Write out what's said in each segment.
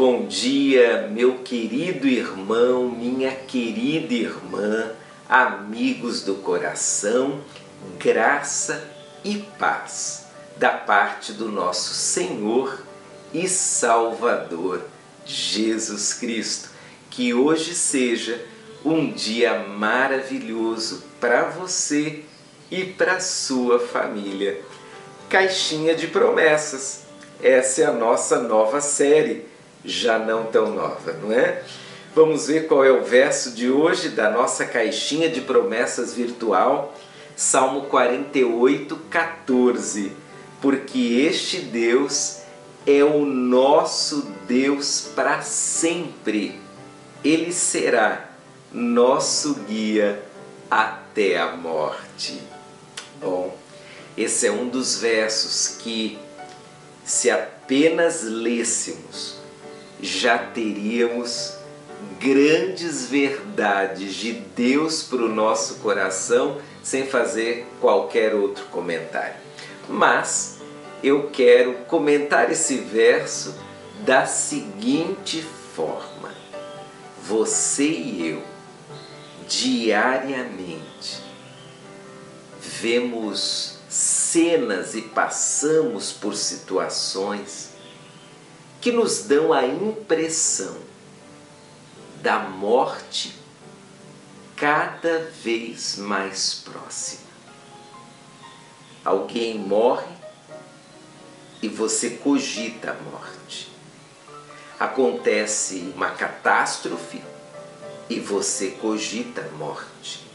bom dia, meu querido irmão, minha querida irmã, amigos do coração, graça e paz da parte do nosso Senhor e Salvador Jesus Cristo. Que hoje seja um dia maravilhoso para você e para sua família. Caixinha de Promessas. Essa é a nossa nova série já não tão nova, não é? Vamos ver qual é o verso de hoje da nossa caixinha de promessas virtual, Salmo 48, 14. Porque este Deus é o nosso Deus para sempre. Ele será nosso guia até a morte. Bom, esse é um dos versos que, se apenas lêssemos, já teríamos grandes verdades de Deus para o nosso coração sem fazer qualquer outro comentário. Mas eu quero comentar esse verso da seguinte forma: Você e eu, diariamente, vemos cenas e passamos por situações que nos dão a impressão da morte cada vez mais próxima. Alguém morre e você cogita a morte. Acontece uma catástrofe e você cogita a morte.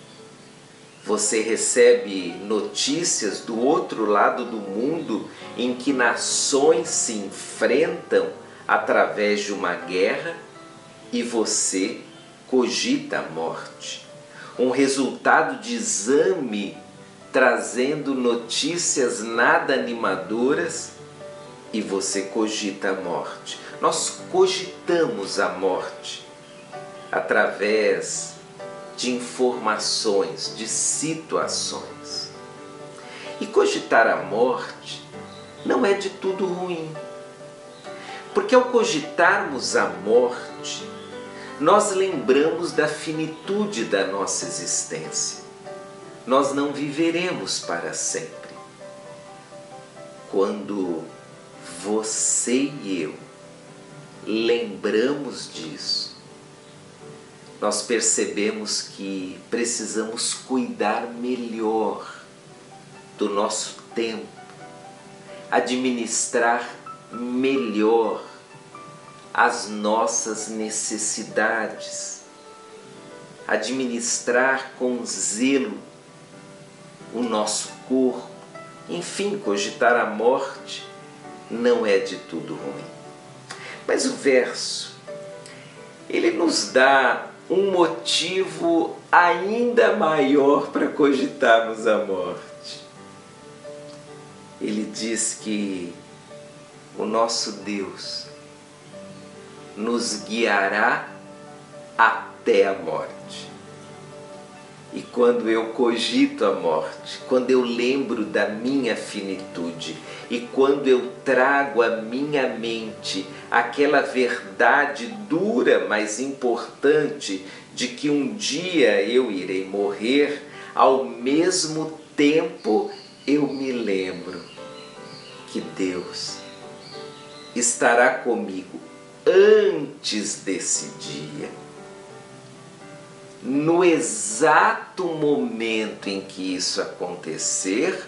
Você recebe notícias do outro lado do mundo em que nações se enfrentam através de uma guerra e você cogita a morte. Um resultado de exame trazendo notícias nada animadoras e você cogita a morte. Nós cogitamos a morte através de informações, de situações. E cogitar a morte não é de tudo ruim. Porque ao cogitarmos a morte, nós lembramos da finitude da nossa existência. Nós não viveremos para sempre. Quando você e eu lembramos disso, nós percebemos que precisamos cuidar melhor do nosso tempo, administrar melhor as nossas necessidades, administrar com zelo o nosso corpo, enfim, cogitar a morte não é de tudo ruim. Mas o verso, ele nos dá um motivo ainda maior para cogitarmos a morte. Ele diz que o nosso Deus nos guiará até a morte. E quando eu cogito a morte, quando eu lembro da minha finitude e quando eu trago à minha mente aquela verdade dura, mas importante, de que um dia eu irei morrer, ao mesmo tempo eu me lembro que Deus estará comigo antes desse dia no exato momento em que isso acontecer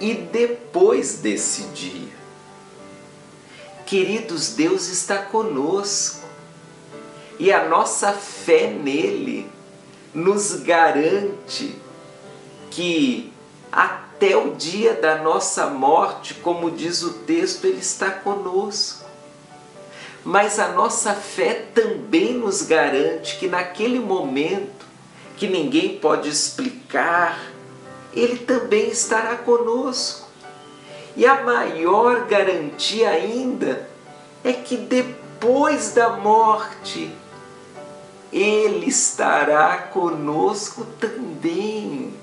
e depois desse dia. Queridos, Deus está conosco e a nossa fé nele nos garante que até o dia da nossa morte, como diz o texto, ele está conosco mas a nossa fé também nos garante que naquele momento que ninguém pode explicar, Ele também estará conosco. E a maior garantia ainda é que depois da morte, Ele estará conosco também.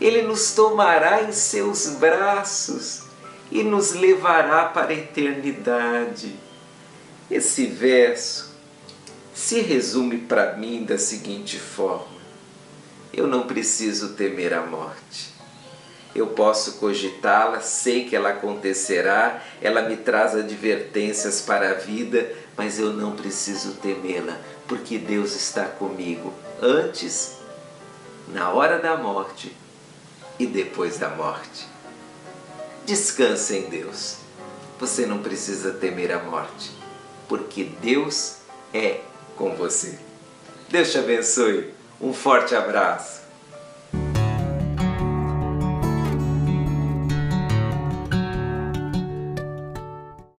Ele nos tomará em seus braços e nos levará para a eternidade esse verso se resume para mim da seguinte forma: eu não preciso temer a morte. Eu posso cogitá-la, sei que ela acontecerá, ela me traz advertências para a vida, mas eu não preciso temê-la, porque Deus está comigo antes, na hora da morte e depois da morte. Descanse em Deus. Você não precisa temer a morte, porque Deus é com você. Deus te abençoe. Um forte abraço.